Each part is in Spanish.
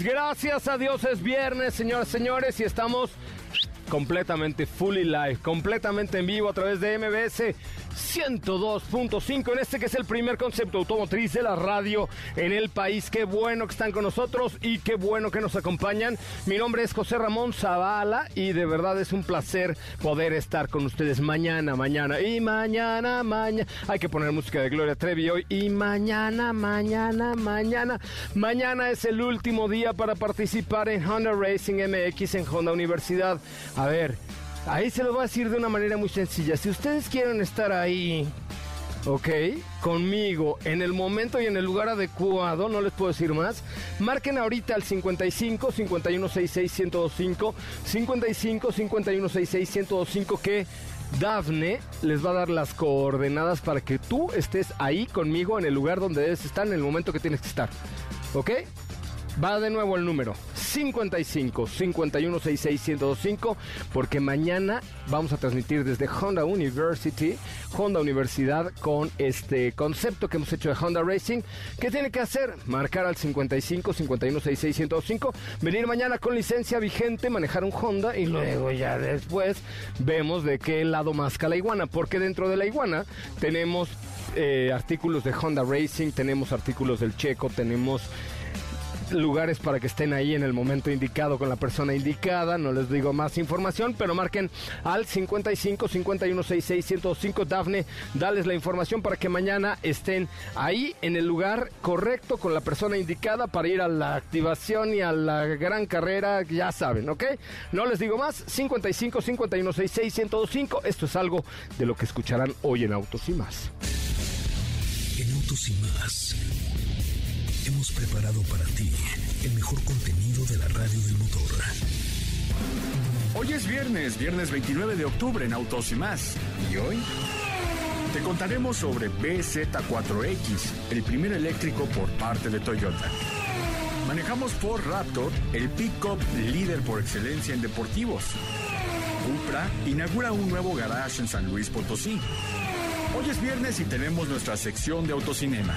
Gracias a Dios es viernes, señoras y señores, y estamos completamente fully live, completamente en vivo a través de MBS 102.5 en este que es el primer concepto automotriz de la radio en el país. Qué bueno que están con nosotros y qué bueno que nos acompañan. Mi nombre es José Ramón Zavala y de verdad es un placer poder estar con ustedes mañana, mañana y mañana, mañana. Hay que poner música de Gloria Trevi hoy y mañana, mañana, mañana. Mañana es el último día para participar en Honda Racing MX en Honda Universidad. A ver, Ahí se lo voy a decir de una manera muy sencilla. Si ustedes quieren estar ahí, ok, conmigo, en el momento y en el lugar adecuado, no les puedo decir más, marquen ahorita al 55 5166 1025, 55 5166 1025 que Dafne les va a dar las coordenadas para que tú estés ahí conmigo en el lugar donde debes estar en el momento que tienes que estar. ¿Ok? Va de nuevo el número 55 51 66 1025 porque mañana vamos a transmitir desde Honda University, Honda Universidad con este concepto que hemos hecho de Honda Racing. ¿Qué tiene que hacer? Marcar al 55 51 66 1025, venir mañana con licencia vigente, manejar un Honda y luego ya después vemos de qué lado masca la iguana, porque dentro de la iguana tenemos eh, artículos de Honda Racing, tenemos artículos del Checo, tenemos lugares para que estén ahí en el momento indicado con la persona indicada. No les digo más información, pero marquen al 55 51 66 105 Dafne. Dales la información para que mañana estén ahí en el lugar correcto con la persona indicada para ir a la activación y a la gran carrera. Ya saben, ¿ok? No les digo más. 55 51 66 105. Esto es algo de lo que escucharán hoy en Autos y más. En Autos y más preparado para ti el mejor contenido de la radio del motor. Hoy es viernes, viernes 29 de octubre en Autos y más. ¿Y hoy? Te contaremos sobre BZ4X, el primer eléctrico por parte de Toyota. Manejamos Ford Raptor, el pick-up líder por excelencia en deportivos. Cupra inaugura un nuevo garage en San Luis Potosí. Hoy es viernes y tenemos nuestra sección de autocinema.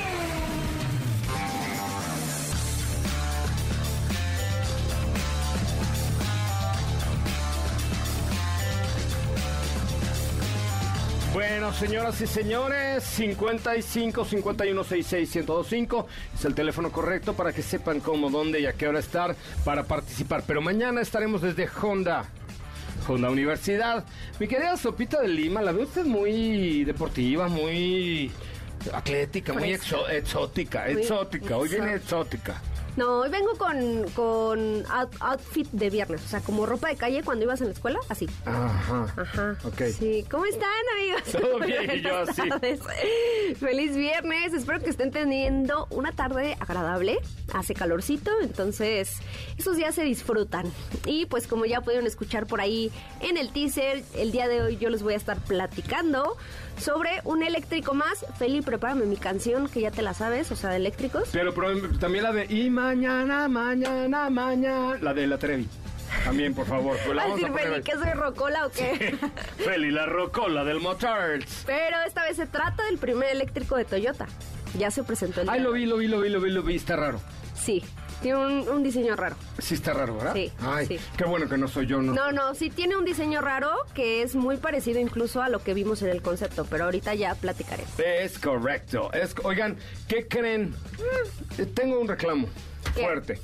Bueno, señoras y señores, 55 51 66 1025 es el teléfono correcto para que sepan cómo, dónde y a qué hora estar para participar. Pero mañana estaremos desde Honda. Honda Universidad. Mi querida Sopita de Lima, la veo usted muy deportiva, muy atlética, muy exo- exótica, exótica. Hoy viene exó- exótica. No, hoy vengo con, con out- outfit de viernes, o sea, como ropa de calle cuando ibas en la escuela, así. Ajá. Ajá. Ok. Sí, ¿cómo están, amigos? Todo bien, y yo Buenas así. tardes. Feliz viernes, espero que estén teniendo una tarde agradable. Hace calorcito, entonces esos días se disfrutan. Y pues como ya pudieron escuchar por ahí en el teaser, el día de hoy yo les voy a estar platicando sobre un eléctrico más. Feli, prepárame mi canción que ya te la sabes, o sea, de eléctricos. Pero, pero también la de y mañana, mañana, mañana. La de la Trevi. También, por favor. Pues la ¿Va a decir Feli que soy rocola o qué? Feli, la rocola del Motards. Pero esta vez se trata del primer eléctrico de Toyota. Ya se presentó el Ay, lo vi, lo vi, lo vi, lo vi, lo vi. Está raro. Sí, tiene un, un diseño raro. Sí está raro, ¿verdad? Sí, Ay, sí. qué bueno que no soy yo, ¿no? No, no, sí tiene un diseño raro que es muy parecido incluso a lo que vimos en el concepto, pero ahorita ya platicaré. Es correcto. Es, oigan, ¿qué creen? Eh, Tengo un reclamo ¿Qué? fuerte.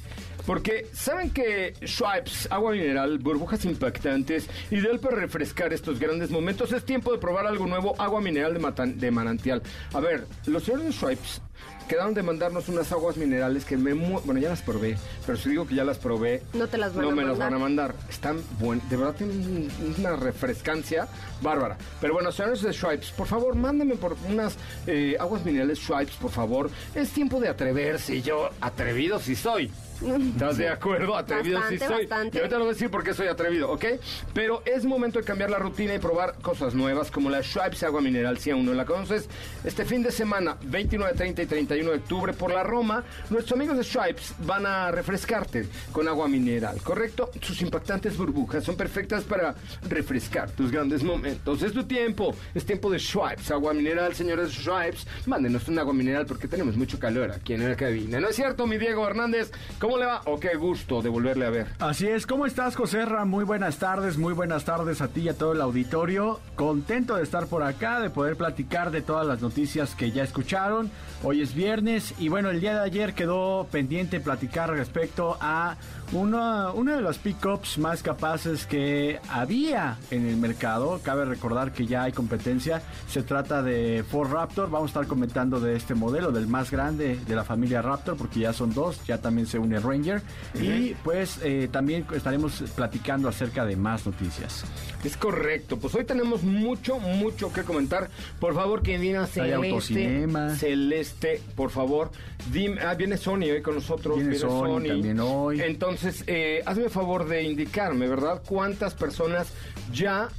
Porque saben que Schweppes, agua mineral, burbujas impactantes, ideal para refrescar estos grandes momentos. Es tiempo de probar algo nuevo, agua mineral de, matan- de manantial. A ver, los señores de Schweppes quedaron de mandarnos unas aguas minerales que me... mu- Bueno, ya las probé, pero si digo que ya las probé... No te las van no a me las van a mandar. Están buenas. De verdad tienen un- una refrescancia bárbara. Pero bueno, señores de Schweppes, por favor, mándenme por unas eh, aguas minerales Schweppes, por favor. Es tiempo de atreverse. Yo, atrevido sí soy. ¿Estás de acuerdo? Atrevido sí Bastante, soy. bastante. Y ahorita lo voy a decir por qué soy atrevido, ¿ok? Pero es momento de cambiar la rutina y probar cosas nuevas como la Schweppes Agua Mineral, si aún no la conoces. Este fin de semana, 29, 30 y 31 de octubre, por la Roma, nuestros amigos de Schweppes van a refrescarte con agua mineral, ¿correcto? Sus impactantes burbujas son perfectas para refrescar tus grandes momentos. Es tu tiempo, es tiempo de Schweppes Agua Mineral, señores Schweppes. Mándenos un agua mineral porque tenemos mucho calor aquí en la cabina. ¿No es cierto, mi Diego Hernández? ¿Cómo le va? O qué gusto de volverle a ver. Así es, ¿cómo estás, Joserra? Muy buenas tardes, muy buenas tardes a ti y a todo el auditorio. Contento de estar por acá, de poder platicar de todas las noticias que ya escucharon. Hoy es viernes y bueno, el día de ayer quedó pendiente platicar respecto a una, una de las pickups más capaces que había en el mercado. Cabe recordar que ya hay competencia. Se trata de Ford Raptor. Vamos a estar comentando de este modelo, del más grande de la familia Raptor, porque ya son dos. Ya también se une Ranger. Y pues eh, también estaremos platicando acerca de más noticias. Es correcto, pues hoy tenemos mucho, mucho que comentar. Por favor, diga Hay Celeste. Celeste, por favor, dime, ah, viene Sony hoy con nosotros. Viene Sony también hoy. Entonces, eh, hazme favor de indicarme, ¿verdad? ¿Cuántas personas ya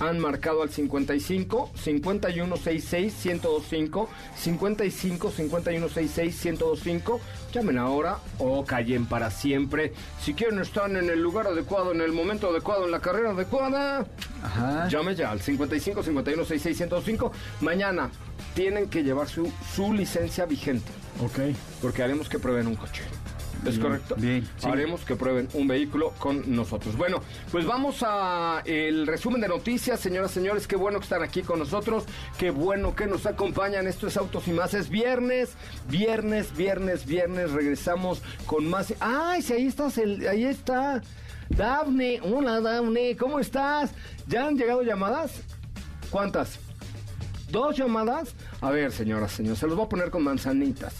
han marcado al 55 51 66 1025 55 51 66 1025 llamen ahora o callen para siempre si quieren estar en el lugar adecuado en el momento adecuado en la carrera adecuada Ajá. llame ya al 55 51 66 1025 mañana tienen que llevar su, su licencia vigente Ok. porque haremos que prueben un coche. ¿Es correcto? bien, sí. Haremos que prueben un vehículo con nosotros. Bueno, pues vamos a el resumen de noticias, señoras, señores. Qué bueno que están aquí con nosotros. Qué bueno que nos acompañan. Esto es Autos y Más. Es viernes, viernes, viernes, viernes. Regresamos con más. ¡Ay, si ahí estás! El, ahí está. Dafne. Hola, Dafne. ¿Cómo estás? ¿Ya han llegado llamadas? ¿Cuántas? ¿Dos llamadas? A ver, señoras, señores, se los voy a poner con manzanitas.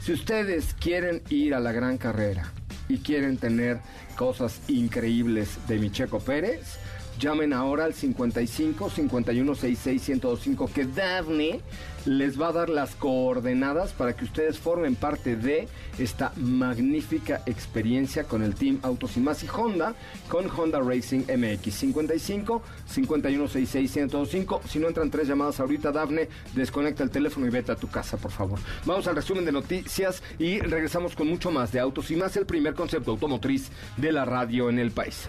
Si ustedes quieren ir a la gran carrera y quieren tener cosas increíbles de Micheco Pérez, llamen ahora al 55 51 66 1025 que Daphne les va a dar las coordenadas para que ustedes formen parte de esta magnífica experiencia con el Team Autos y Más y Honda con Honda Racing MX 55 51 66 1025 si no entran tres llamadas ahorita Dafne desconecta el teléfono y vete a tu casa por favor. Vamos al resumen de noticias y regresamos con mucho más de Autos y Más el primer concepto automotriz de la radio en el país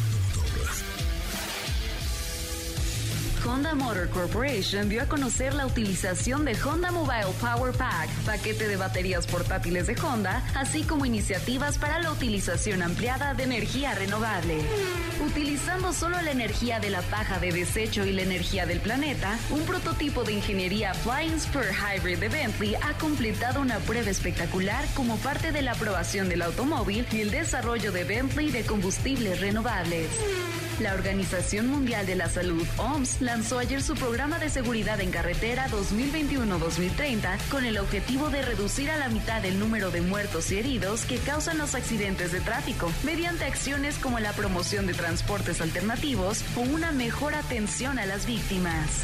Honda Motor Corporation dio a conocer la utilización de Honda Mobile Power Pack, paquete de baterías portátiles de Honda, así como iniciativas para la utilización ampliada de energía renovable. Utilizando solo la energía de la paja de desecho y la energía del planeta, un prototipo de ingeniería Flying Spur Hybrid de Bentley ha completado una prueba espectacular como parte de la aprobación del automóvil y el desarrollo de Bentley de combustibles renovables. La Organización Mundial de la Salud, OMS, lanzó ayer su programa de seguridad en carretera 2021-2030 con el objetivo de reducir a la mitad el número de muertos y heridos que causan los accidentes de tráfico, mediante acciones como la promoción de transportes alternativos o una mejor atención a las víctimas.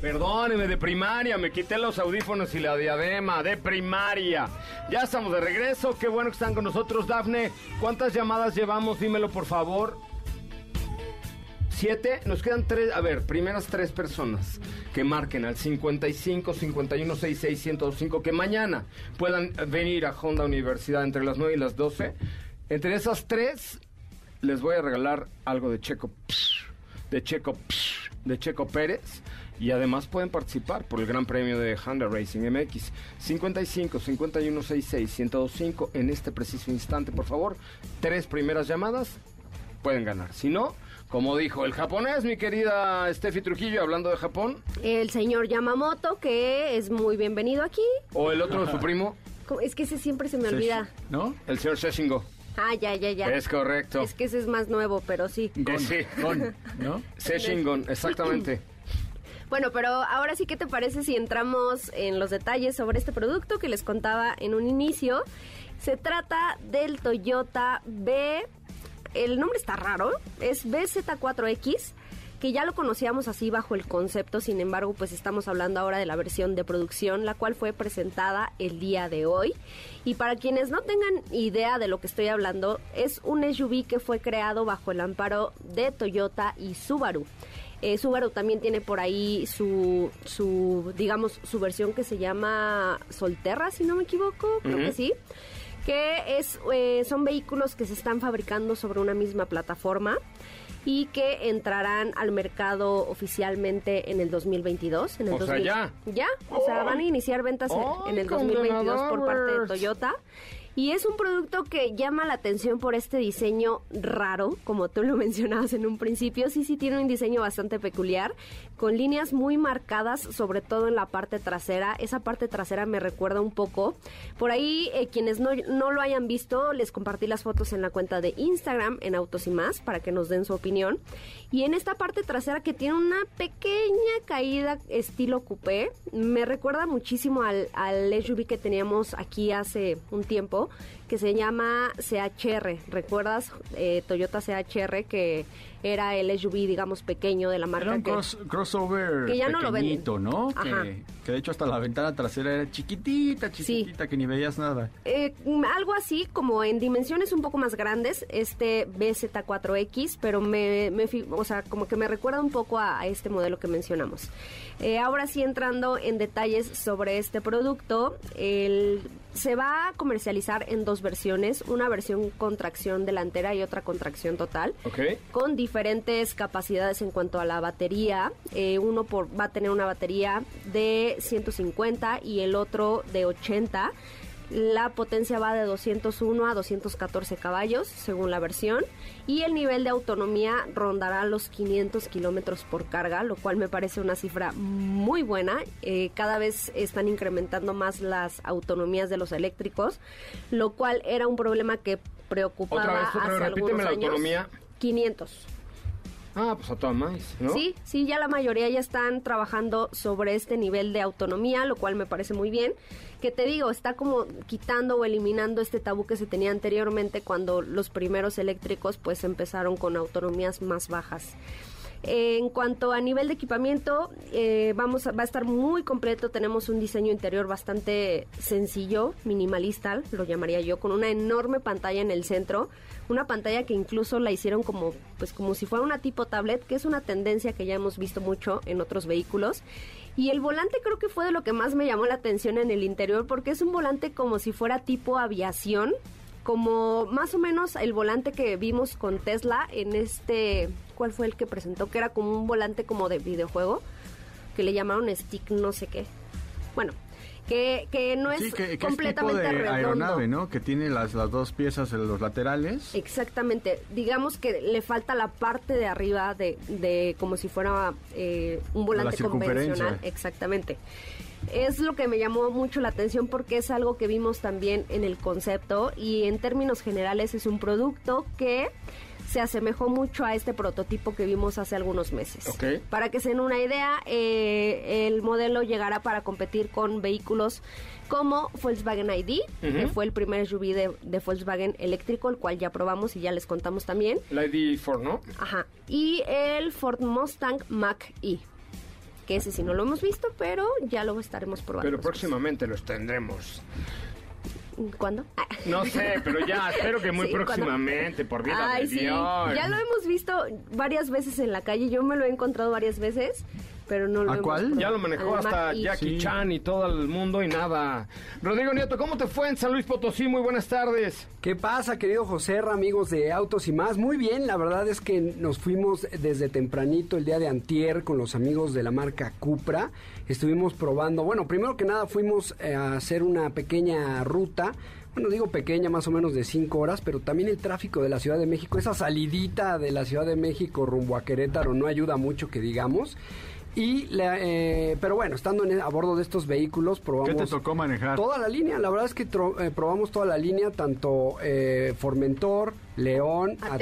Perdóneme, de primaria, me quité los audífonos y la diadema, de primaria. Ya estamos de regreso, qué bueno que están con nosotros, Dafne. ¿Cuántas llamadas llevamos? Dímelo, por favor. Siete, nos quedan tres, a ver, primeras tres personas que marquen al 55 51 66 105 que mañana puedan venir a Honda Universidad entre las 9 y las 12. Entre esas tres, les voy a regalar algo de Checo, de Checo, de Checo Pérez. Y además pueden participar por el Gran Premio de Honda Racing MX 55 51 66 1025 en este preciso instante, por favor. Tres primeras llamadas pueden ganar. Si no, como dijo el japonés, mi querida Steffi Trujillo, hablando de Japón, El señor Yamamoto, que es muy bienvenido aquí. o el otro, su primo, Es que ese siempre se me olvida. ¿No? el señor Seshingo. Ah, ya, ya, ya. Es correcto. Es que ese es más nuevo, pero sí. Eh, sí. Con, ¿no? Seshingon, exactamente. Bueno, pero ahora sí, ¿qué te parece si entramos en los detalles sobre este producto que les contaba en un inicio? Se trata del Toyota B, el nombre está raro, es BZ4X, que ya lo conocíamos así bajo el concepto, sin embargo, pues estamos hablando ahora de la versión de producción, la cual fue presentada el día de hoy. Y para quienes no tengan idea de lo que estoy hablando, es un SUV que fue creado bajo el amparo de Toyota y Subaru. Eh, Subaru también tiene por ahí su, su, digamos, su versión que se llama Solterra, si no me equivoco, creo que sí. Que es, eh, son vehículos que se están fabricando sobre una misma plataforma y que entrarán al mercado oficialmente en el 2022. En el O sea, 2000 ya. Ya, o sea, van a iniciar ventas en- ¡Ay, en el 2022 por parte de! Toyota. Y es un producto que llama la atención por este diseño raro, como tú lo mencionabas en un principio. Sí, sí, tiene un diseño bastante peculiar, con líneas muy marcadas, sobre todo en la parte trasera. Esa parte trasera me recuerda un poco. Por ahí, eh, quienes no, no lo hayan visto, les compartí las fotos en la cuenta de Instagram, en Autos y Más, para que nos den su opinión. Y en esta parte trasera que tiene una pequeña caída estilo coupé, me recuerda muchísimo al, al SUV que teníamos aquí hace un tiempo, que se llama CHR. ¿Recuerdas eh, Toyota CHR que era el SUV, digamos, pequeño de la marca? Era un que- cross- crossover que ya no lo venden. pequeñito, ¿no? Ajá. Que, que de hecho hasta la ventana trasera era chiquitita, chiquitita, que ni veías nada. Eh, algo así como en dimensiones un poco más grandes, este BZ4X, pero me, o sea, como que me recuerda un poco a, a este modelo que mencionamos. Eh, ahora sí entrando en detalles sobre este producto, el- se va a comercializar en dos versiones, una versión con tracción delantera y otra con tracción total ¿Ok? con diferentes capacidades en cuanto a la batería. Eh, uno por, va a tener una batería de 150 y el otro de 80. La potencia va de 201 a 214 caballos, según la versión, y el nivel de autonomía rondará los 500 kilómetros por carga, lo cual me parece una cifra muy buena. Eh, cada vez están incrementando más las autonomías de los eléctricos, lo cual era un problema que preocupaba Otra vez, hace repíteme algunos la años. autonomía. 500. Ah, pues a toda más, ¿no? Sí, sí, ya la mayoría ya están trabajando sobre este nivel de autonomía, lo cual me parece muy bien. Que te digo, está como quitando o eliminando este tabú que se tenía anteriormente cuando los primeros eléctricos pues empezaron con autonomías más bajas. En cuanto a nivel de equipamiento, eh, vamos a- va a estar muy completo. Tenemos un diseño interior bastante sencillo, minimalista, lo llamaría yo, con una enorme pantalla en el centro. Una pantalla que incluso la hicieron como, pues, como si fuera una tipo tablet, que es una tendencia que ya hemos visto mucho en otros vehículos. Y el volante creo que fue de lo que más me llamó la atención en el interior, porque es un volante como si fuera tipo aviación, como más o menos el volante que vimos con Tesla en este, ¿cuál fue el que presentó? Que era como un volante como de videojuego, que le llamaron stick no sé qué. Bueno, que, que no es sí, que, que es tipo completamente de redondo. aeronave, ¿no? Que tiene las, las dos piezas en los laterales. Exactamente, digamos que le falta la parte de arriba de, de como si fuera eh, un volante convencional, exactamente. Es lo que me llamó mucho la atención porque es algo que vimos también en el concepto y en términos generales es un producto que se asemejó mucho a este prototipo que vimos hace algunos meses. Ok. Para que se den una idea, eh, el modelo llegará para competir con vehículos como Volkswagen ID, que fue el primer SUV de, de Volkswagen eléctrico, el cual ya probamos y ya les contamos también. La ID4, ¿no? Ajá. Y el Ford Mustang Mach-E. Que ese sí no lo hemos visto, pero ya lo estaremos probando. Pero próximamente los tendremos. ¿Cuándo? No sé, pero ya, espero que muy Sí, ¿cuándo? próximamente, por vida Ay, de sí. Ya lo hemos visto varias veces en la calle. Yo me lo he encontrado varias veces, pero no lo ¿A cuál? probado. Ya lo manejó Al hasta. Jackie Sí. Chan y todo el mundo y nada. Rodrigo Nieto, ¿cómo te fue en San Luis Potosí? Muy buenas tardes. ¿Qué pasa, querido José, amigos de Autos y más? Muy bien, la verdad es que nos fuimos desde tempranito el día de antier con los amigos de la marca Cupra. Estuvimos probando, bueno, primero que nada fuimos eh, a hacer una pequeña ruta. Bueno, digo pequeña, más o menos de cinco horas, pero también el tráfico de la Ciudad de México, esa salidita de la Ciudad de México rumbo a Querétaro no ayuda mucho que digamos. Y la, eh, pero bueno, estando en- a bordo de estos vehículos, probamos ¿Qué te tocó manejar? Toda la línea, la verdad es que tro- eh, probamos toda la línea, tanto eh, Formentor, León, Ateca.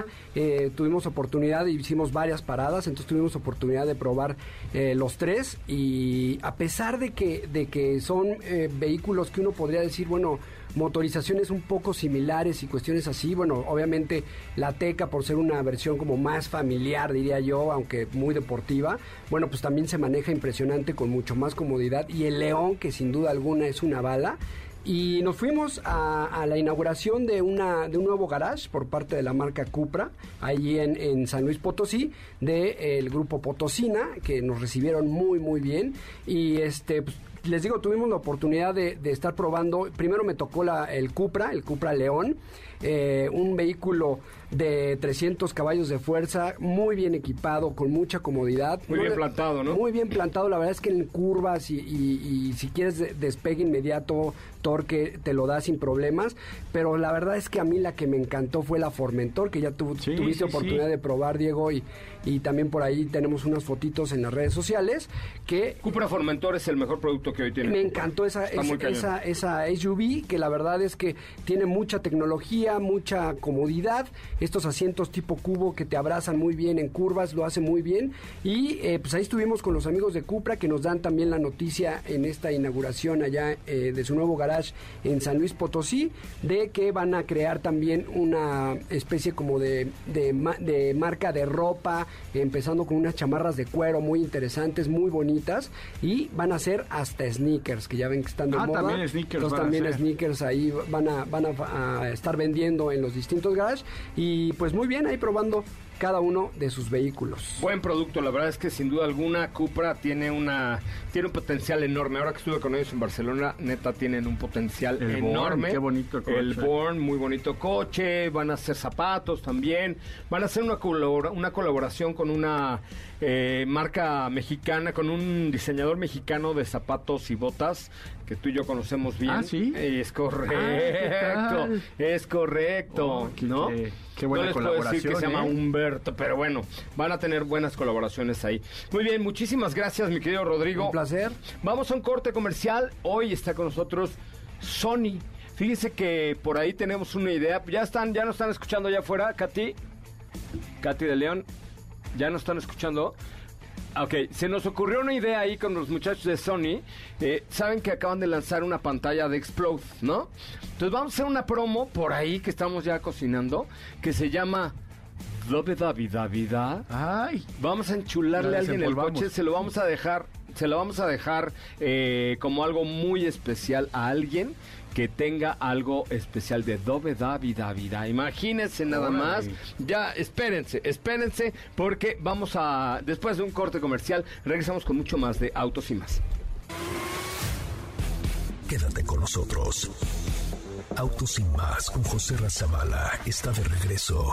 Ateca, eh, tuvimos oportunidad, hicimos varias paradas, entonces tuvimos oportunidad de probar eh, los tres y a pesar de que, de que son eh, vehículos que uno podría decir, bueno, motorizaciones un poco similares y cuestiones así, bueno, obviamente la Ateca por ser una versión como más familiar, diría yo, aunque muy deportiva, bueno, pues también se maneja impresionante con mucho más comodidad. Y el León, que sin duda alguna es una bala, y nos fuimos a, la inauguración de, una, de un nuevo garage por parte de la marca Cupra, allí en, en San Luis Potosí, del grupo Potosina, que nos recibieron muy, muy bien. Y este, pues, les digo, tuvimos la oportunidad de, de estar probando. Primero me tocó la, el Cupra, el Cupra León, eh, un vehículo de 300 caballos de fuerza, muy bien equipado, con mucha comodidad. Muy No bien le- plantado, ¿no? Muy bien plantado, la verdad es que en curvas y, y- y si quieres de- despegue inmediato, torque, te lo da sin problemas, pero la verdad es que a mí la que me encantó fue la Formentor, que ya tu- Sí, tuviste sí, oportunidad sí. de probar, Diego, y, y también por ahí tenemos unas fotitos en las redes sociales, que Cupra Formentor es el mejor producto que hoy tiene. me encantó esa, esa, esa SUV, que la verdad es que tiene mucha tecnología, mucha comodidad. Estos asientos tipo cubo que te abrazan muy bien en curvas, lo hace muy bien. Y eh, pues ahí estuvimos con los amigos de Cupra que nos dan también la noticia en esta inauguración allá eh, de su nuevo garage en San Luis Potosí, de que van a crear también una especie como de, de, ma- de marca de ropa, empezando con unas chamarras de cuero muy interesantes, muy bonitas, y van a hacer hasta sneakers, que ya ven que están de Ah, moda. también sneakers Entonces también sneakers ahí van a, van a, a estar vendiendo en los distintos garages, y pues muy bien, ahí probando cada uno de sus vehículos. Buen producto, la verdad es que sin duda alguna Cupra tiene una tiene un potencial enorme. Ahora que estuve con ellos en Barcelona, neta tienen un potencial El Born, enorme. qué bonito coche. El Born, muy bonito coche, van a hacer zapatos también, van a hacer una colabora- una colaboración con una eh, marca mexicana, con un diseñador mexicano de zapatos y botas que tú y yo conocemos bien. Ah, ¿sí? Es correcto, Ah, es correcto, Oh, qué- ¿no? qué- qué buena no les puedo decir que se colaboración, llama ¿eh? Pero bueno, van a tener buenas colaboraciones ahí. Muy bien, muchísimas gracias, mi querido Rodrigo. Un placer. Vamos a un corte comercial. Hoy está con nosotros Sony. Fíjese que por ahí tenemos una idea. Ya están, ya nos están escuchando allá afuera, Katy. Katy de León. ¿Ya nos están escuchando? Ok, se nos ocurrió una idea ahí con los muchachos de Sony. Eh, Saben que acaban de lanzar una pantalla de Explode, ¿no? Entonces vamos a hacer una promo por ahí que estamos ya cocinando que se llama Dobe Davi Davida. Ay, Vamos a enchularle La a alguien el coche, se lo vamos a dejar, se lo vamos a dejar eh, como algo muy especial a alguien que tenga algo especial de Dove Davi Davida. Imagínense nada Órale. más. Ya, espérense, espérense, porque vamos a, después de un corte comercial, regresamos con mucho más de Autos y más. Quédate con nosotros. Autos sin más con José Razabala está de regreso.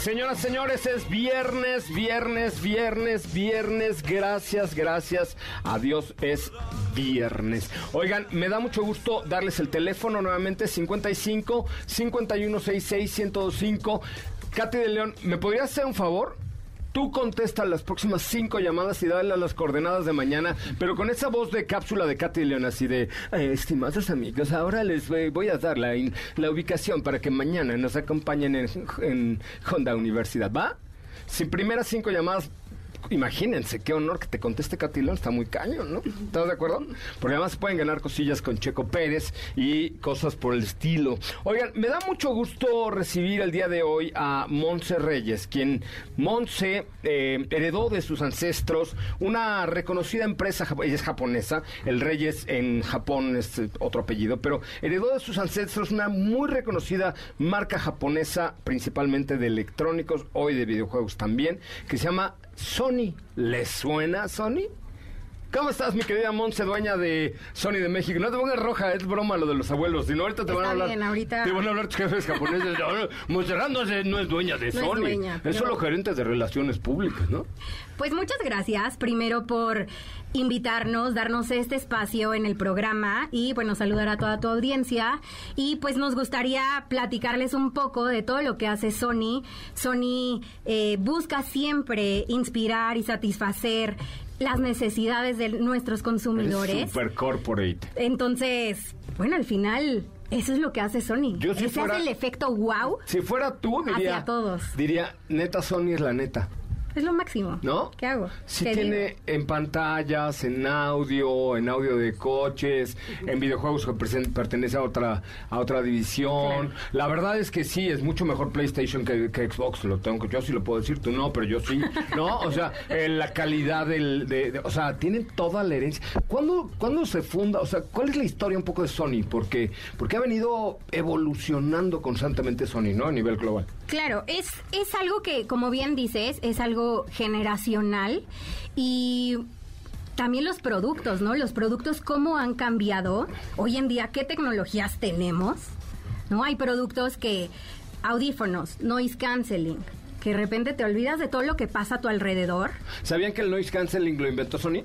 Señoras, señores, es viernes, viernes, viernes, viernes. Gracias, gracias. Adiós, es viernes. Oigan, me da mucho gusto darles el teléfono nuevamente, 55 5166 1025. Katy de León, ¿me podrías hacer un favor? Tú contestas las próximas cinco llamadas y dale las coordenadas de mañana, pero con esa voz de cápsula de Katy León, así de, eh, estimados amigos, ahora les voy a dar la, la ubicación para que mañana nos acompañen en, en Honda Universidad, ¿va? Sin primeras cinco llamadas imagínense qué honor que te conteste Catilón, está muy cañón, ¿no? ¿Estás de acuerdo? Porque además pueden ganar cosillas con Checo Pérez y cosas por el estilo. Oigan, me da mucho gusto recibir el día de hoy a Monse Reyes, quien Monse eh, heredó de sus ancestros una reconocida empresa, ella es japonesa, el Reyes en Japón es otro apellido, pero heredó de sus ancestros una muy reconocida marca japonesa, principalmente de electrónicos, hoy de videojuegos también, que se llama Sony. ¿Le suena Sony? ¿Cómo estás, mi querida Monse, dueña de Sony de México? No te pongas roja, es broma lo de los abuelos. Si no, ahorita te van a hablar. Bien, ahorita... Te van a hablar tus jefes japoneses. Monserrat no, no es dueña de Sony. Es, dueña, es solo gerente de relaciones públicas, ¿no? Pues muchas gracias, primero por invitarnos, darnos este espacio en el programa y bueno, saludar a toda tu audiencia y pues nos gustaría platicarles un poco de todo lo que hace Sony. Sony eh, busca siempre inspirar y satisfacer las necesidades de nuestros consumidores. Es super corporate. Entonces, bueno, al final eso es lo que hace Sony. Yo si Ese hace el efecto wow. Si fuera tú, diría. Hacia todos. Diría, neta, Sony es la neta. Es lo máximo. ¿No? ¿Qué hago? Sí tiene en pantallas, en audio, en audio de coches, en videojuegos que pertenece a otra a otra división. La verdad es que sí, es mucho mejor PlayStation que, Xbox, lo tengo yo sí lo puedo decir, tú no, pero yo sí, ¿no? O sea, la calidad del de, o sea, tienen toda la herencia. ¿Cuándo, ¿Cuándo se funda? O sea, ¿cuál es la historia un poco de Sony? Porque porque ha venido evolucionando constantemente Sony, ¿no? A nivel global. Claro, es es algo que como bien dices, es algo generacional y también los productos, ¿no? Los productos cómo han cambiado. Hoy en día, ¿qué tecnologías tenemos? ¿No? Hay productos que audífonos, noise canceling, que de repente te olvidas de todo lo que pasa a tu alrededor. ¿Sabían que el noise canceling lo inventó Sony?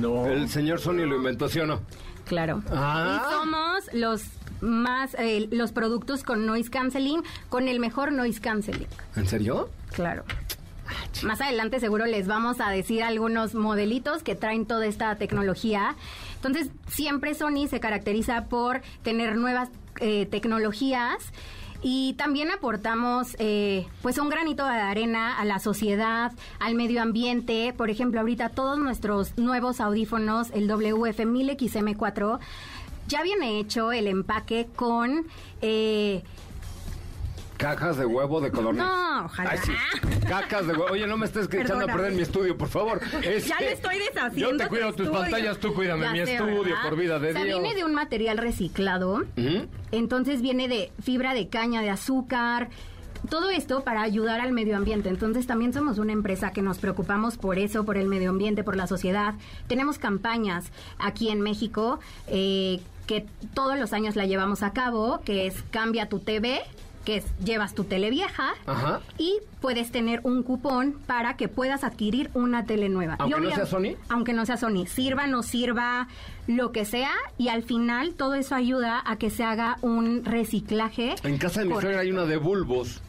No. El señor Sony lo inventó, ¿sí o no? Claro. Ah. Y somos los más eh, los productos con noise canceling con el mejor noise canceling. ¿En serio? Claro. Más adelante seguro les vamos a decir algunos modelitos que traen toda esta tecnología. Entonces, siempre Sony se caracteriza por tener nuevas eh, tecnologías y también aportamos eh, pues un granito de arena a la sociedad, al medio ambiente. Por ejemplo, ahorita todos nuestros nuevos audífonos, el WF-1000XM4, ya viene hecho el empaque con... Eh, Cajas de huevo de color No, ojalá. Ay, sí. De huevo. Oye, no me estés echando a perder mi estudio, por favor. ya le estoy deshaciendo. Yo te cuido tus pantallas, tú cuídame mi estudio, por vida de o sea, Dios. viene de un material reciclado. Entonces viene de fibra de caña de azúcar. Todo esto para ayudar al medio ambiente. Entonces también somos una empresa que nos preocupamos por eso, por el medio ambiente, por la sociedad. Tenemos campañas aquí en México eh, que todos los años la llevamos a cabo, que es Cambia tu TV que es llevas tu tele vieja y puedes tener un cupón para que puedas adquirir una tele nueva. Aunque no sea Sony. Aunque no sea Sony, sirva, no sirva, lo que sea, y al final todo eso ayuda a que se haga un reciclaje. En casa de mi suegra hay una de bulbos.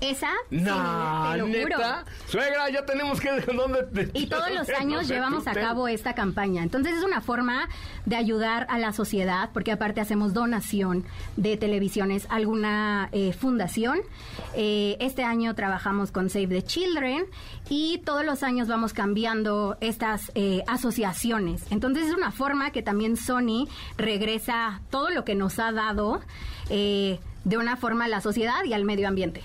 Esa, no, neta. Suegra, ya tenemos que dónde Y todos los años llevamos a cabo esta campaña. Entonces es una forma de ayudar a la sociedad, porque aparte hacemos donación de televisiones a alguna eh, fundación. Eh, este año trabajamos con Save the Children y todos los años vamos cambiando estas eh, asociaciones. Entonces es una forma que también Sony regresa todo lo que nos ha dado de una forma a la sociedad y al medio ambiente.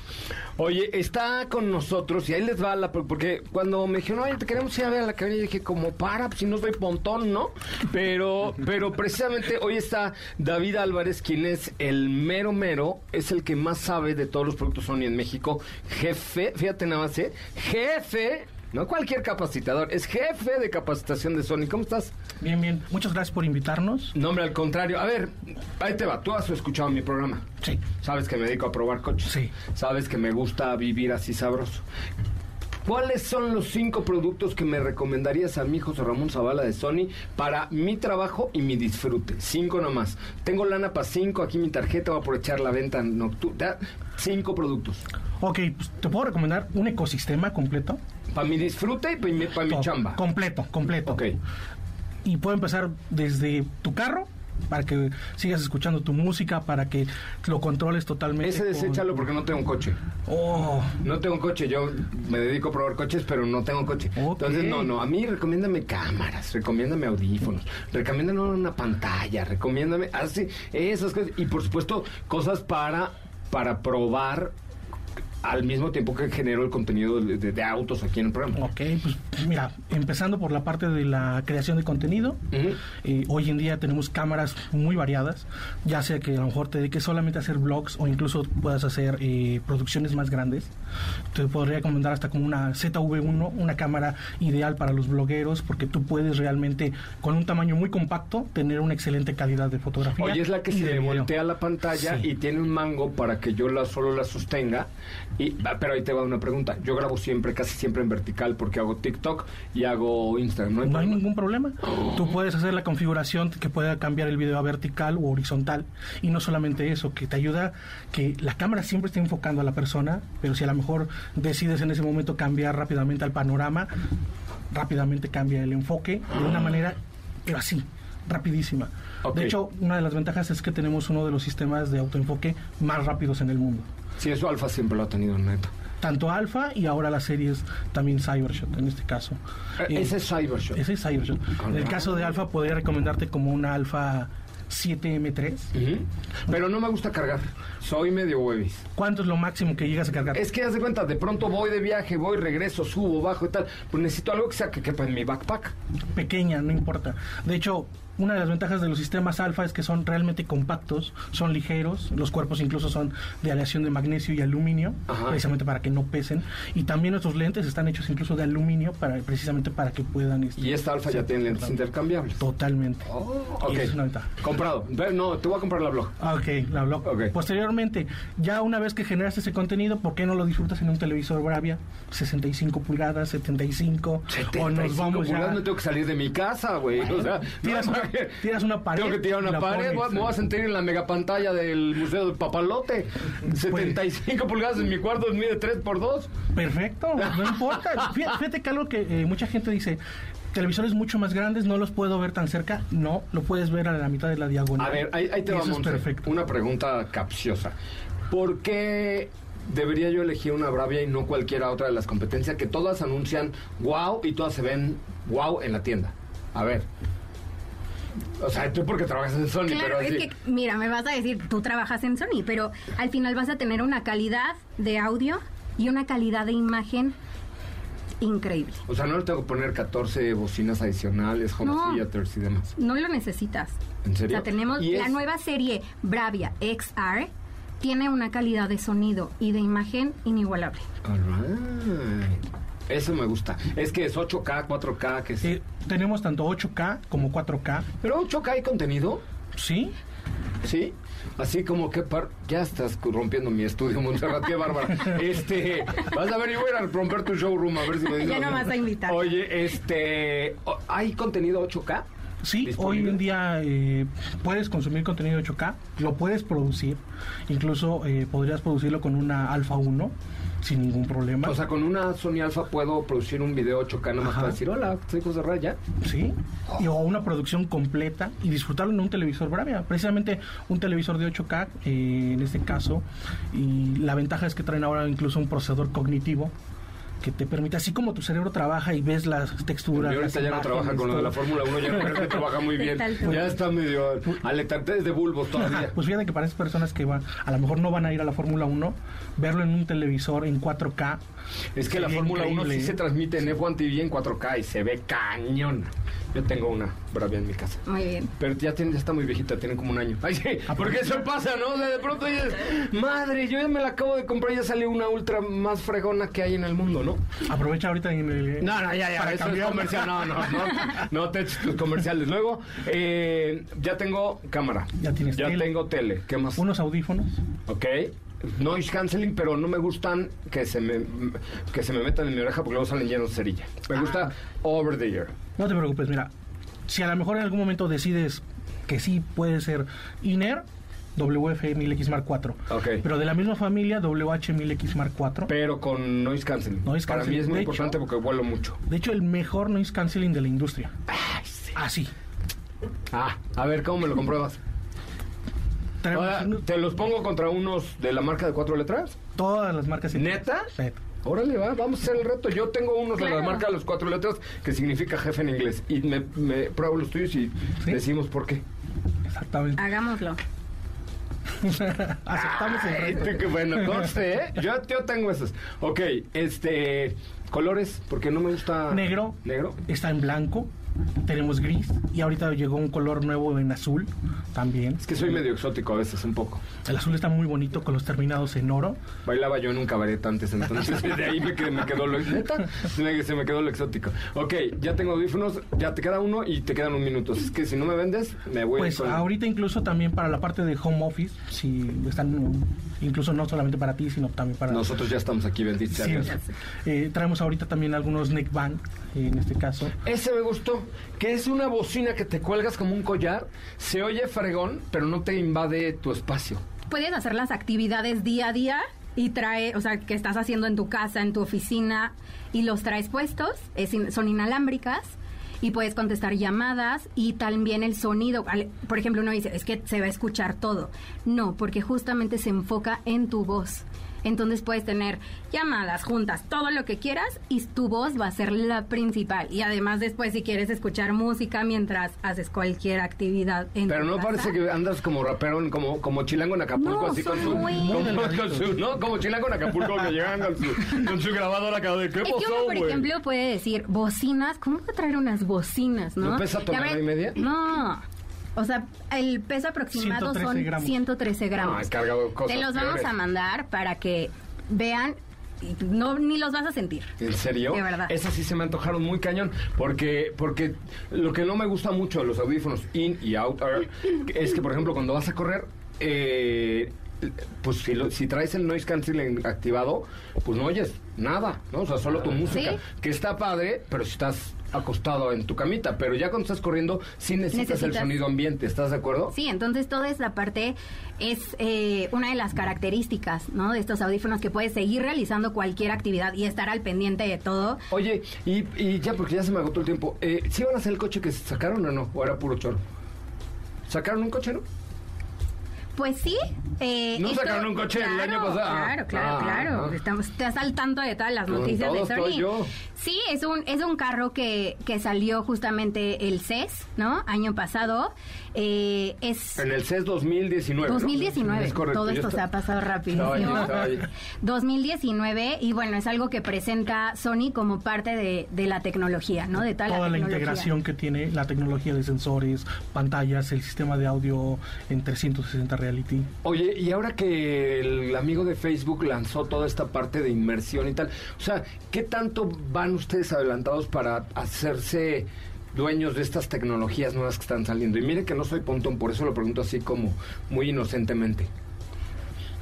Oye, está con nosotros y ahí les va la... Porque cuando me dijeron, oye, te queremos ir a ver a la cabina, dije, como para, pues si no soy pontón, ¿no? Pero, pero precisamente hoy está David Álvarez, quien es el mero mero, es el que más sabe de todos los productos Sony en México. Jefe, fíjate nada más, ¿eh? Jefe No cualquier capacitador, es jefe de capacitación de Sony. ¿Cómo estás? Bien, bien. Muchas gracias por invitarnos. No, hombre, al contrario. A ver, ahí te va. Tú has escuchado mi programa. Sí. Sabes que me dedico a probar coches. Sí. Sabes que me gusta vivir así sabroso. ¿Cuáles son los cinco productos que me recomendarías a mi José Ramón Zavala de Sony para mi trabajo y mi disfrute? Cinco nomás. Tengo lana para cinco, aquí mi tarjeta, voy a aprovechar la venta nocturna. Cinco productos. Ok, pues te puedo recomendar un ecosistema completo. Para mi disfrute y para mi, pa' mi Todo. chamba. Completo, completo. Ok. Y puedo empezar desde tu carro para que sigas escuchando tu música, para que lo controles totalmente. Ese con- deséchalo porque no tengo un coche. Oh, No tengo un coche, yo me dedico a probar coches, pero no tengo coche. Ok. Entonces, no, no, a mí recomiéndame cámaras, recomiéndame audífonos, recomiéndame una pantalla, recomiéndame así, esas cosas. Y por supuesto, cosas para, para probar al mismo tiempo que genero el contenido de, de- de autos aquí en el programa. ok, pues mira, empezando por la parte de la creación de contenido. Ujú. Eh, hoy en día tenemos cámaras muy variadas, ya sea que a lo mejor te dediques solamente a hacer vlogs o incluso puedas hacer eh, producciones más grandes. Te podría recomendar hasta como una ZV1, una cámara ideal para los blogueros, porque tú puedes realmente con un tamaño muy compacto tener una excelente calidad de fotografía. Oye, es la que se le video. voltea la pantalla Sí. y tiene un mango para que yo la solo la sostenga. Y, va, pero ahí te va una pregunta. Yo grabo siempre, casi siempre en vertical porque hago TikTok y hago Instagram. No hay No hay ningún problema. Tú puedes hacer la configuración que pueda cambiar el video a vertical o horizontal. Y no solamente eso, que te ayuda que la cámara siempre esté enfocando a la persona, pero si a lo mejor decides en ese momento cambiar rápidamente al panorama, rápidamente cambia el enfoque de una manera, pero así, rapidísima. De hecho, una de las ventajas es que tenemos uno de los sistemas de autoenfoque más rápidos en el mundo. Sí, eso Alfa siempre lo ha tenido, neta. Tanto Alpha y ahora las series también Cybershot en este caso. Eh, Eh, ese es Cybershot. ese es Cybershot. En el caso de Alfa, podría recomendarte como una Alfa 7M3. Ujú. Pero no me gusta cargar. Soy medio huevis. ¿Cuánto es lo máximo que llegas a cargar? Es que haz de cuenta, de pronto voy de viaje, voy, regreso, subo, bajo y tal. Pues necesito algo que sea que quepa en mi backpack. pequeña, no importa. De hecho, una de las ventajas de los sistemas alfa es que son realmente compactos, son ligeros, los cuerpos incluso son de aleación de magnesio y aluminio, Ajá. precisamente para que no pesen. Y también nuestros lentes están hechos incluso de aluminio, para precisamente para que puedan... este, Y esta Alfa ya tiene lentes intercambiables. Totalmente. Oh, Y ok. es una ventaja. Comprado. No, te voy a comprar la blog. Ah, Ok, la blog. Ok. Posteriormente, ya una vez que generaste ese contenido, ¿por qué no lo disfrutas en un televisor Bravia? 65 pulgadas, 75. o nos vamos pulgadas, ya... no tengo que salir de mi casa, güey. o sea, no. tiras una pared Tengo que tirar una pared. pones, me voy a sentir en la mega pantalla del Museo del Papalote. 75 pulgadas en mi cuarto, mide 3 por 2 Perfecto, no importa. Fíjate, fíjate que algo que eh, mucha gente dice, televisores mucho más grandes, no los puedo ver tan cerca. No, lo puedes ver a la mitad de la diagonal. A ver, ahí, ahí te va, perfecto. Una pregunta capciosa. ¿Por qué debería yo elegir una Bravia y no cualquiera otra de las competencias que todas anuncian wow y todas se ven wow en la tienda? A ver. O sea, tú porque trabajas en Sony, Claro, pero es que, mira, me vas a decir, tú trabajas en Sony, pero al final vas a tener una calidad de audio y una calidad de imagen increíble. O sea, no le tengo que poner 14 bocinas adicionales, home No. theaters y demás. No lo necesitas. ¿En serio? O sea, tenemos Y la es- nueva serie Bravia XR, tiene una calidad de sonido y de imagen inigualable. All right. Eso me gusta. Es que es 8K, 4K, que sí. Eh, tenemos tanto 8K como 4K. Pero 8K hay contenido, Sí, ¿sí? Así como que par... ya estás rompiendo mi estudio, Montserrat, qué bárbara. Este, vas a ver, yo voy a romper tu showroom a ver si me dices. Ya no vas a invitar. Oye, este, ¿hay contenido 8K? sí, ¿Disponible? hoy en día eh, puedes consumir contenido 8K, lo puedes producir, incluso eh, podrías producirlo con una Alpha 1 sin ningún problema. O sea, con una Sony Alpha puedo producir un video 8K nomás Ajá. para decir, hola, soy José Raya. Sí, y, o una producción completa y disfrutarlo en un televisor Bravia. Precisamente un televisor de 8K, eh, en este caso, y la ventaja es que traen ahora incluso un procesador cognitivo que te permite, así como tu cerebro trabaja y ves las texturas. Y ahorita las ya no trabaja con lo de la. Fórmula 1, ya creo que trabaja muy bien. Ya está medio alectante de bulbos todavía. Pues fíjate que para esas personas que van, a lo mejor no van a ir a la Fórmula 1, verlo en un televisor en 4K. Es que la Fórmula 1 sí increíble, se ¿eh? transmite en F1 TV en 4K y se ve cañón. Yo tengo una Bravia en mi casa. Muy bien. Pero ya, tiene, ya está muy viejita, tiene como un año. Ay, sí, porque eso pasa, ¿no? O sea, de pronto dices, madre, yo ya me la acabo de comprar, ya salió una ultra más fregona que hay en el mundo, ¿no? Aprovecha ahorita en el... No, no, ya, ya, para eso es cambiar. comercial, no, no, no, no te eches tus comerciales. Luego, eh, ya tengo cámara. Ya tienes Ya tele. tengo tele. ¿Qué más? Unos audífonos. Ok. Noise canceling, pero no me gustan que se me, que se me metan en mi oreja porque luego salen llenos de cerilla. Me gusta over the ear. No te preocupes, mira. Si a lo mejor en algún momento decides que sí puede ser INER, WF-1000X Mark IV. Ok. Pero de la misma familia, WH-1000X Mark IV. Pero con noise canceling. Noise Para mí es muy De importante hecho- porque vuelo mucho. De hecho, el mejor noise canceling de la industria. Así. Ah, a ver, ¿cómo me lo compruebas? Tenemos Ahora, ¿Te los pongo contra unos de la marca de cuatro letras? todas las marcas. ¿Neta? Neta. Órale, va, vamos a hacer el reto. Yo tengo unos de la Claro. marca de los cuatro letras que significa jefe en inglés. Y me, me pruebo los tuyos y ¿Sí? decimos por qué. Exactamente. Hagámoslo. Aceptamos el Ay, reto. tú qué bueno, conste, ¿eh? Yo, yo tengo esos. Ok, este. Colores, porque no me gusta. Negro. Negro. Está en blanco. Tenemos gris. Y ahorita llegó un color nuevo en azul también. Es que soy medio exótico a veces, un poco. El azul está muy bonito con los terminados en oro. Bailaba yo en un cabaret antes, entonces de ahí me, quedé- me quedó lo. Me- Se me quedó lo exótico. Ok, ya tengo audífonos, ya te queda uno y te quedan un minuto. Es que si no me vendes, me voy Pues con- ahorita incluso también para la parte de home office, si están incluso no solamente para ti, sino también para Nosotros ya estamos aquí, bendito sea Sí, Dios. eh, traemos ahorita también algunos neckband, en este caso. Ese me gustó, que es una bocina que te cuelgas como un collar, se oye fregón, pero no te invade tu espacio. Puedes hacer las actividades día a día y trae, o sea, que estás haciendo en tu casa, en tu oficina y los traes puestos, es in- son inalámbricas y puedes contestar llamadas y también el sonido. Por ejemplo, uno dice, es que se va a escuchar todo. No, porque justamente se enfoca en tu voz. Entonces puedes tener llamadas juntas, todo lo que quieras y tu voz va a ser la principal. Y además después si quieres escuchar música mientras haces cualquier actividad en Pero tu no casa. parece que andas como rapero, como, como chilango en Acapulco, No, así con su, muy- como, con su- ¿no? Como chilango en Acapulco que llegan con su, con su grabadora acá de ¿qué Es que pasó, uno, por ejemplo, puede decir bocinas. ¿Cómo va a traer unas bocinas, no? ¿No pesa tonelada y media? No. O sea, el peso aproximado 113 son gramos. 113 gramos. No, he cargado cosas Te los vamos peores. a mandar para que vean y no ni los vas a sentir. ¿En serio? De verdad. Esas sí se me antojaron muy cañón. Porque, porque lo que no me gusta mucho de los audífonos in y out are, es que, por ejemplo, cuando vas a correr, eh, pues si, lo- si traes el noise canceling activado, pues no oyes nada, ¿no? O sea, solo tu música, Sí. que está padre, pero si estás acostado en tu camita. Pero ya cuando estás corriendo, sí necesitas, el Necesitas- sonido ambiente, ¿estás de acuerdo? Sí, entonces toda esta parte es eh, una de las características, ¿no? De estos audífonos que puedes seguir realizando cualquier actividad y estar al pendiente de todo. Oye, y, y ya porque ya se me agotó el tiempo, eh, ¿sí van a hacer el coche que sacaron o no? ¿O era puro choro? ¿Sacaron un coche, no? Pues sí. eh, ¿No esto- sacaron un coche el año pasado? Claro, claro, Ah, claro. ah. Estamos, estás al tanto de todas las noticias de Sony. yo. Sí, es un, es un carro que, que salió justamente el CES, ¿no? Año pasado. Eh, es En el CES 2019. ¿no? 2019. Es correcto, Todo esto se ha pasado ahí, ahí. 2019 y bueno, es algo que presenta Sony como parte de, de la tecnología, ¿no? De toda, Toda la tecnología. integración que tiene la tecnología de sensores, pantallas, el sistema de audio en 360 Reality. Oye, y ahora que el amigo de Facebook lanzó toda esta parte de inmersión y tal, o sea, ¿qué tanto van ustedes adelantados para hacerse dueños de estas tecnologías nuevas que están saliendo? Y mire que no soy pontón, por eso lo pregunto así como muy inocentemente.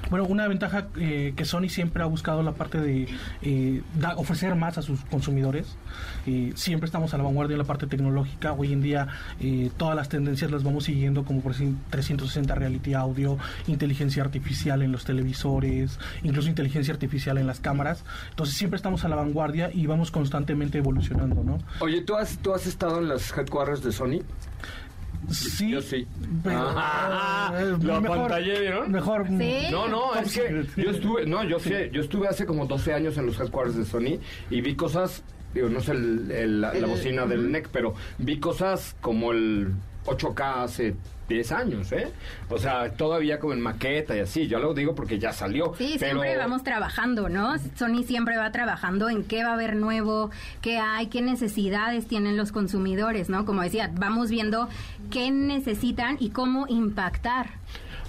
Bueno, una ventaja eh, que Sony siempre ha buscado la parte de eh, da- ofrecer más a sus consumidores. Eh, siempre estamos a la vanguardia en la parte tecnológica. Hoy en día eh, todas las tendencias las vamos siguiendo, como por ejemplo 360 reality audio, inteligencia artificial en los televisores, incluso inteligencia artificial en las cámaras. Entonces siempre estamos a la vanguardia y vamos constantemente evolucionando, ¿no? Oye, ¿tú has, tú has estado en las headquarters de Sony? Sí. Yo sí. Pero, Ah, eh, lo mejor- apantallé, ¿vieron? Mejor. Sí. No, no, es que yo estuve, no, yo sé, yo estuve hace como 12 años en los headquarters de Sony y vi cosas, digo, no sé el- el- la, la bocina del NEC, pero vi cosas como el 8K hace 10 años, ¿eh? O sea, todavía como en maqueta y así. Yo lo digo porque ya salió. Sí, pero... siempre vamos trabajando, ¿no? Sony siempre va trabajando en qué va a haber nuevo, qué hay, qué necesidades tienen los consumidores, ¿no? Como decía, vamos viendo qué necesitan y cómo impactar.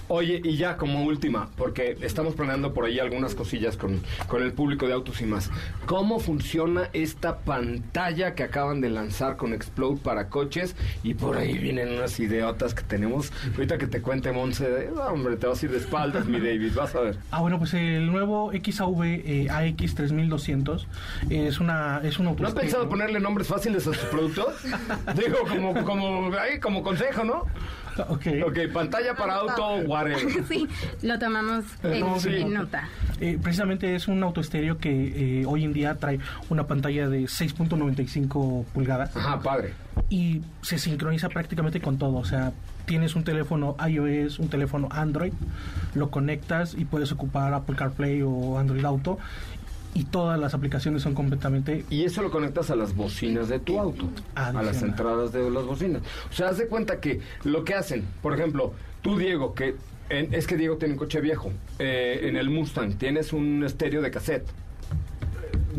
Oye, y ya como última, porque estamos planeando por ahí algunas cosillas con, con el público de Autos y más. ¿Cómo funciona esta pantalla que acaban de lanzar con Explode para coches? Y por ahí vienen unas idiotas que tenemos. Ahorita que te cuente, Monse, "Ah, hombre, te vas a ir de espaldas, mi David, vas a ver. Ah, bueno, pues el nuevo XAV eh, AX 3200 es una es un ¿No has pensado ponerle nombres fáciles a sus productos? Digo, como, como, ahí, como consejo, ¿no? Ok. Ok, pantalla para auto, whatever. sí, lo tomamos en, No, sí. en nota. Eh, precisamente es un autoestéreo que eh, hoy en día trae una pantalla de 6.95 pulgadas Ajá, padre. y se sincroniza prácticamente con todo. O sea, tienes un teléfono iOS, un teléfono Android, lo conectas y puedes ocupar Apple CarPlay o Android Auto y todas las aplicaciones son completamente Y eso lo conectas a las bocinas de tu auto, a las entradas de las bocinas. O sea, haz de cuenta que lo que hacen, por ejemplo, tú Diego, que en- es que Diego tiene un coche viejo, eh, en el Mustang tienes un estéreo de cassette.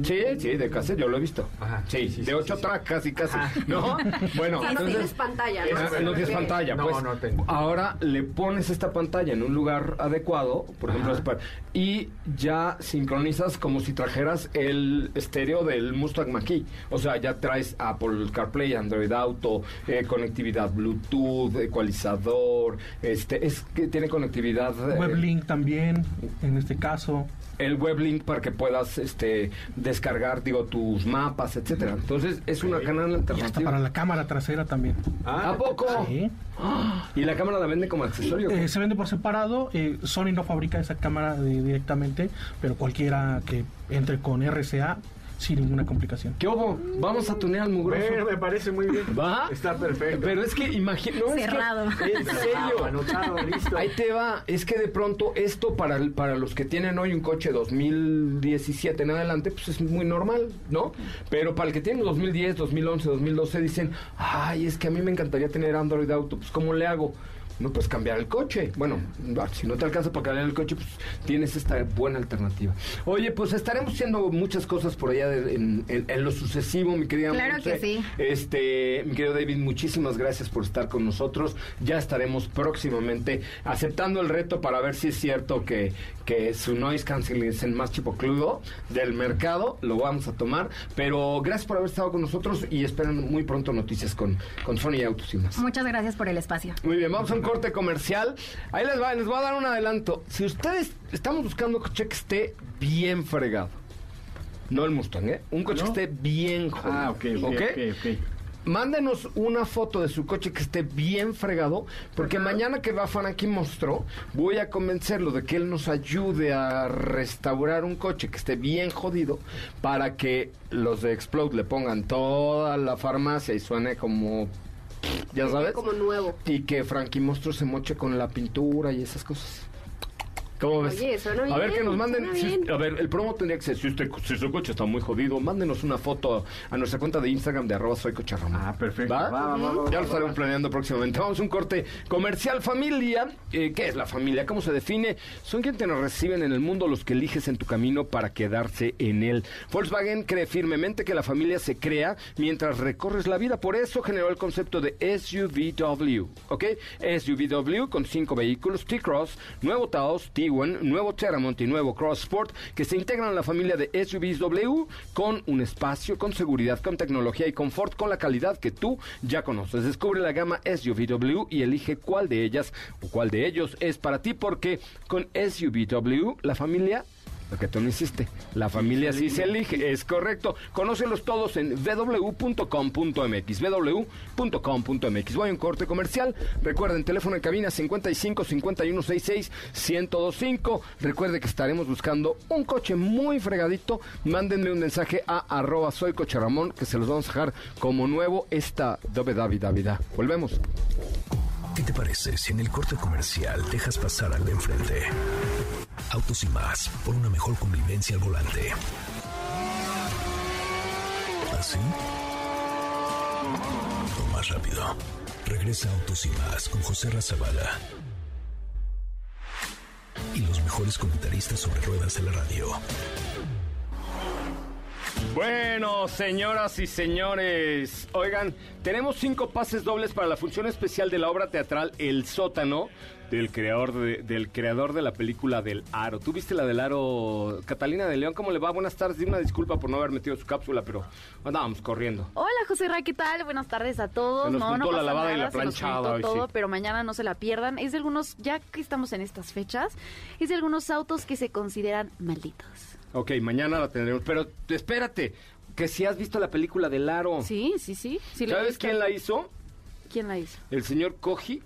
Sí, sí, de cassette, yo lo he visto. sí, de ocho tracks casi, casi. ¿No? Bueno, no entonces... tienes pantalla, ¿no? No tienes pantalla, No, pues. no tengo. Ahora le pones esta pantalla en un lugar adecuado, por ejemplo, y ya sincronizas como si trajeras el estéreo del Mustang Mach-E. O sea, ya traes Apple CarPlay, Android Auto, eh, conectividad Bluetooth, ecualizador, este, es que tiene conectividad eh, WebLink también, en este caso. el weblink para que puedas este descargar digo tus mapas etcétera entonces es una canal Y hasta alternativa para la cámara trasera también. a poco Sí. y la cámara la vende como accesorio Eh, se vende por separado. eh, Sony no fabrica esa cámara de- directamente, pero cualquiera que entre con RCA sin ninguna complicación. ¿Qué hubo? Vamos a tunear al mugroso. Ver, me parece muy bien. ¿Va? Está perfecto. Pero es que imagino. no, es que- Cerrado. en serio. Anotado, listo. Ahí te va. Es que de pronto esto para, el- para los que tienen hoy un coche 2017 en adelante, pues es muy normal, ¿no? Pero para el que tiene 2010, 2011, 2012, dicen, ay, es que a mí me encantaría tener Android Auto. Pues ¿cómo le hago? No puedes cambiar el coche. Bueno, si no te alcanza para cambiar el coche, pues tienes esta buena alternativa. Oye, pues estaremos haciendo muchas cosas por allá de- en, en- en lo sucesivo, mi querida Claro Monse. que sí. Este, mi querido David, muchísimas gracias por estar con nosotros. Ya estaremos próximamente aceptando el reto para ver si es cierto que, que su noise canceling es el más chipocludo del mercado. Lo vamos a tomar. Pero gracias por haber estado con nosotros y esperan muy pronto noticias con, con Sony Autos y más. Muchas gracias por el espacio. Muy bien, vamos a un corte comercial. Ahí les va, les voy a dar un adelanto. Si ustedes estamos buscando un coche que esté bien fregado. No el Mustang, ¿eh? Un coche ¿No? que esté bien jodido. Ah, ok, ok, ok, ok. Mándenos una foto de su coche que esté bien fregado, porque mañana que va Fanaki Monstro, voy a convencerlo de que él nos ayude a restaurar un coche que esté bien jodido para que los de Explode le pongan toda la farmacia y suene como, ya sabes, Como nuevo. y que Frankie Monstro se moche con la pintura y esas cosas. ¿Cómo ves? Oye, suena a ver que nos manden. si- a ver, el promo tendría que ser: si, usted, si su coche está muy jodido, mándenos una foto a nuestra cuenta de Instagram de arroba soy. Ah, perfecto. ¿Va? Va, va, va, va, ya va, lo estaremos va. planeando próximamente. Vamos a un corte comercial. Familia. Eh, ¿Qué es la familia? ¿Cómo se define? Son quienes te reciben en el mundo, los que eliges en tu camino para quedarse en él. Volkswagen cree firmemente que la familia se crea mientras recorres la vida. Por eso generó el concepto de SUVW. ¿Ok? SUVW con cinco vehículos: T-Cross, nuevo Taos, Nuevo Terramont y nuevo Cross Sport que se integran a la familia de SUVs W con un espacio, con seguridad, con tecnología y confort, con la calidad que tú ya conoces. Descubre la gama SUVW y elige cuál de ellas o cuál de ellos es para ti porque con SUVW la familia lo que tú no hiciste. La familia sí se elige, es correcto. Conócelos todos en www.com.mx. www.com.mx. Voy a un corte comercial. Recuerden, teléfono en cabina 55 51 66 1025. Recuerde que estaremos buscando un coche muy fregadito. Mándenme un mensaje a arroba soy que se los vamos a dejar como nuevo esta Davida. Volvemos. ¿Qué te parece si en el corte comercial dejas pasar al de enfrente? Autos y más, por una mejor convivencia al volante. ¿Así? Lo más rápido. Regresa Autos y más con José Razabala. Y los mejores comentaristas sobre ruedas de la radio. Bueno, señoras y señores, oigan, tenemos cinco pases dobles para la función especial de la obra teatral El Sótano del creador de, del creador de la película del Aro. ¿Tú viste la del Aro, Catalina de León? ¿Cómo le va? Buenas tardes. Dime una disculpa por no haber metido su cápsula, pero andábamos corriendo. Hola José Ra, ¿qué tal? Buenas tardes a todos. Se nos no, no la pasa lavada y la planchada hoy, todo, sí. pero mañana no se la pierdan. Es de algunos, ya que estamos en estas fechas, es de algunos autos que se consideran malditos. Ok, mañana la tendremos. Pero espérate, que si has visto la película del Aro. Sí, sí, sí. sí la ¿Sabes quién la hizo? ¿Quién la hizo? El señor Koji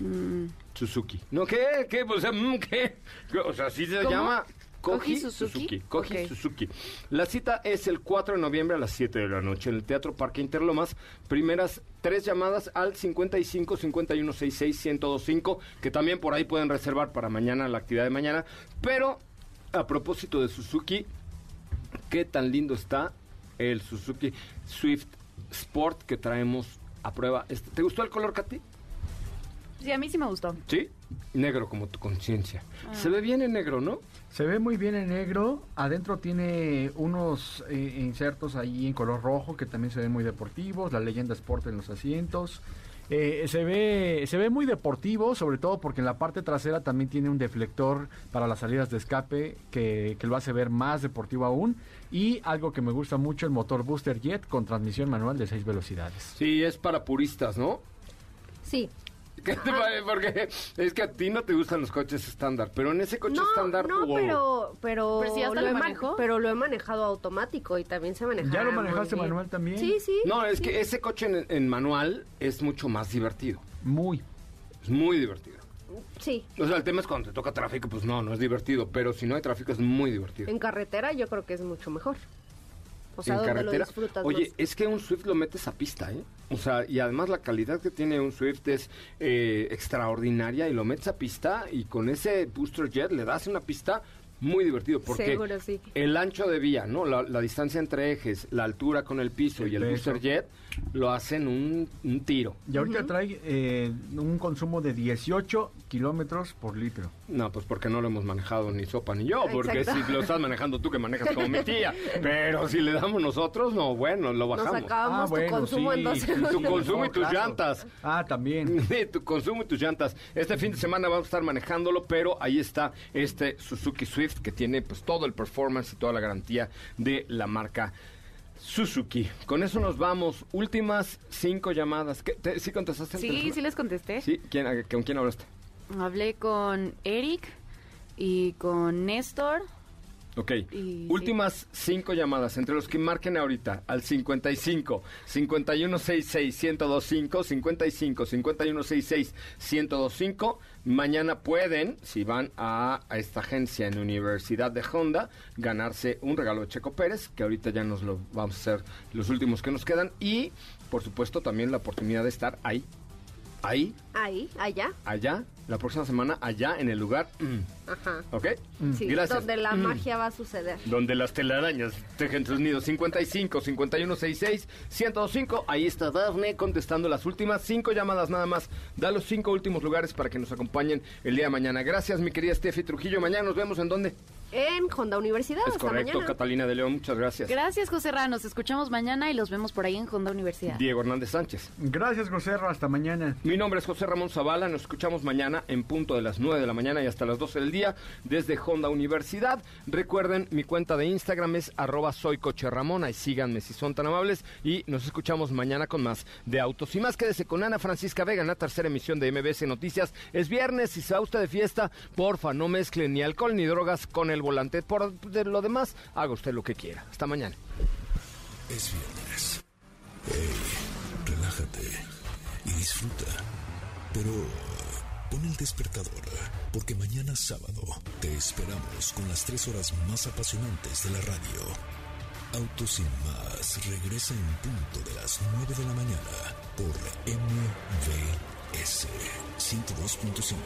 Mm, Suzuki. ¿No qué? ¿Qué? O sea, mm, ¿qué? O sea, así se ¿Cómo? llama. ¿Koji Suzuki? Suzuki. Koji. Suzuki. La cita es el 4 de noviembre a las 7 de la noche en el Teatro Parque Interlomas. Primeras tres llamadas al 55 51 66 1025, que también por ahí pueden reservar para mañana la actividad de mañana. Pero a propósito de Suzuki, qué tan lindo está el Suzuki Swift Sport que traemos a prueba. Este, ¿Te gustó el color, Katy? Sí, a mí sí me gustó. Sí, negro como tu conciencia. Ah. Se ve bien en negro, ¿no? Se ve muy bien en negro. Adentro tiene unos eh, insertos ahí en color rojo que también se ven muy deportivos. La leyenda Sport en los asientos. Eh, se ve se ve muy deportivo, sobre todo porque en la parte trasera también tiene un deflector para las salidas de escape que, que lo hace ver más deportivo aún. Y algo que me gusta mucho, el motor Booster Jet con transmisión manual de 6 velocidades. Sí, es para puristas, ¿no? Sí. ¿Qué te parece? Porque es que a ti no te gustan los coches estándar, pero en ese coche No, estándar... no, wow. pero, pero, Pero si hasta lo lo manejó. pero lo he manejado automático y también se maneja. ¿Ya lo manejaste manual también? Sí, sí. No, es sí. que ese coche en, en manual es mucho más divertido. Muy. Es muy divertido. Sí. O sea, el tema es cuando te toca tráfico, pues no, no es divertido, pero si no hay tráfico es muy divertido. En carretera yo creo que es mucho mejor. O sea, en donde carretera. lo disfrutas Oye, más. es que un Swift lo metes a pista, ¿eh? O sea, y además la calidad que tiene un Swift es eh, extraordinaria y lo metes a pista y con ese booster jet le das una pista muy divertido porque Seguro, sí. el ancho de vía, ¿no? La, la distancia entre ejes, la altura con el piso El y el peso. booster jet lo hacen un, un tiro. Y ahorita trae eh, un consumo de 18 kilómetros por litro. No, pues porque no lo hemos manejado ni Sopa ni yo, porque Exacto. si lo estás manejando tú que manejas como mi tía, pero si le damos nosotros, no, bueno, lo Nos bajamos. acabamos Ah, tu bueno, consumo en sí, dos sí, segundos. Tu consumo y tus claro. llantas. Ah, también. Sí, tu consumo y tus llantas. Este fin de semana vamos a estar manejándolo, pero ahí está este Suzuki Swift que tiene pues todo el performance y toda la garantía de la marca Suzuki. Con eso nos vamos. Últimas cinco llamadas. ¿Qué, te- ¿Sí contestaste? Sí, sí les contesté. Sí, ¿Quién, a- ¿con quién hablaste? Hablé con Eric y con Néstor. Ok. Y- Últimas cinco llamadas entre los que marquen ahorita al 55 5166 1025 55 5166 1025. Mañana pueden, si van a, esta agencia en Universidad de Honda, ganarse un regalo de Checo Pérez, que ahorita ya nos lo vamos a hacer los últimos que nos quedan. Y, por supuesto, también la oportunidad de estar ahí, ahí, Ahí, allá. allá, la próxima semana, allá en el lugar. mm, Ajá. ¿Ok? Sí, Gracias. donde la Mm. magia va a suceder. Donde las telarañas tejen sus nidos. 55 51 66 105. Ahí está Dafne contestando las últimas cinco llamadas nada más. Da los cinco últimos lugares para que nos acompañen el día de mañana. Gracias, mi querida Steffi Trujillo. Mañana nos vemos en dónde. En Honda Universidad. es hasta correcto, mañana. Catalina de León. Muchas gracias. Gracias, José Ra. Nos escuchamos mañana y los vemos por ahí en Honda Universidad. Diego Hernández Sánchez. Gracias, José. Hasta mañana. Mi nombre es José Ramón Zavala. Nos escuchamos mañana en punto de las 9 de la mañana y hasta las 12 del día desde Honda Universidad. Recuerden, mi cuenta de Instagram es arroba soy coche Ramón. Ahí síganme si son tan amables. Y nos escuchamos mañana con más de Autos y más. Quédese con Ana Francisca Vega en la tercera emisión de MBS Noticias. Es viernes y se va usted de fiesta. Porfa, no mezcle ni alcohol ni drogas con el volante. Por de lo demás, haga usted lo que quiera. Hasta mañana. Es viernes. Hey, relájate y disfruta. Pero pon el despertador, porque mañana sábado te esperamos con las tres horas más apasionantes de la radio. Autos sin más regresa en punto de las 9 de la mañana por MVS 102.5.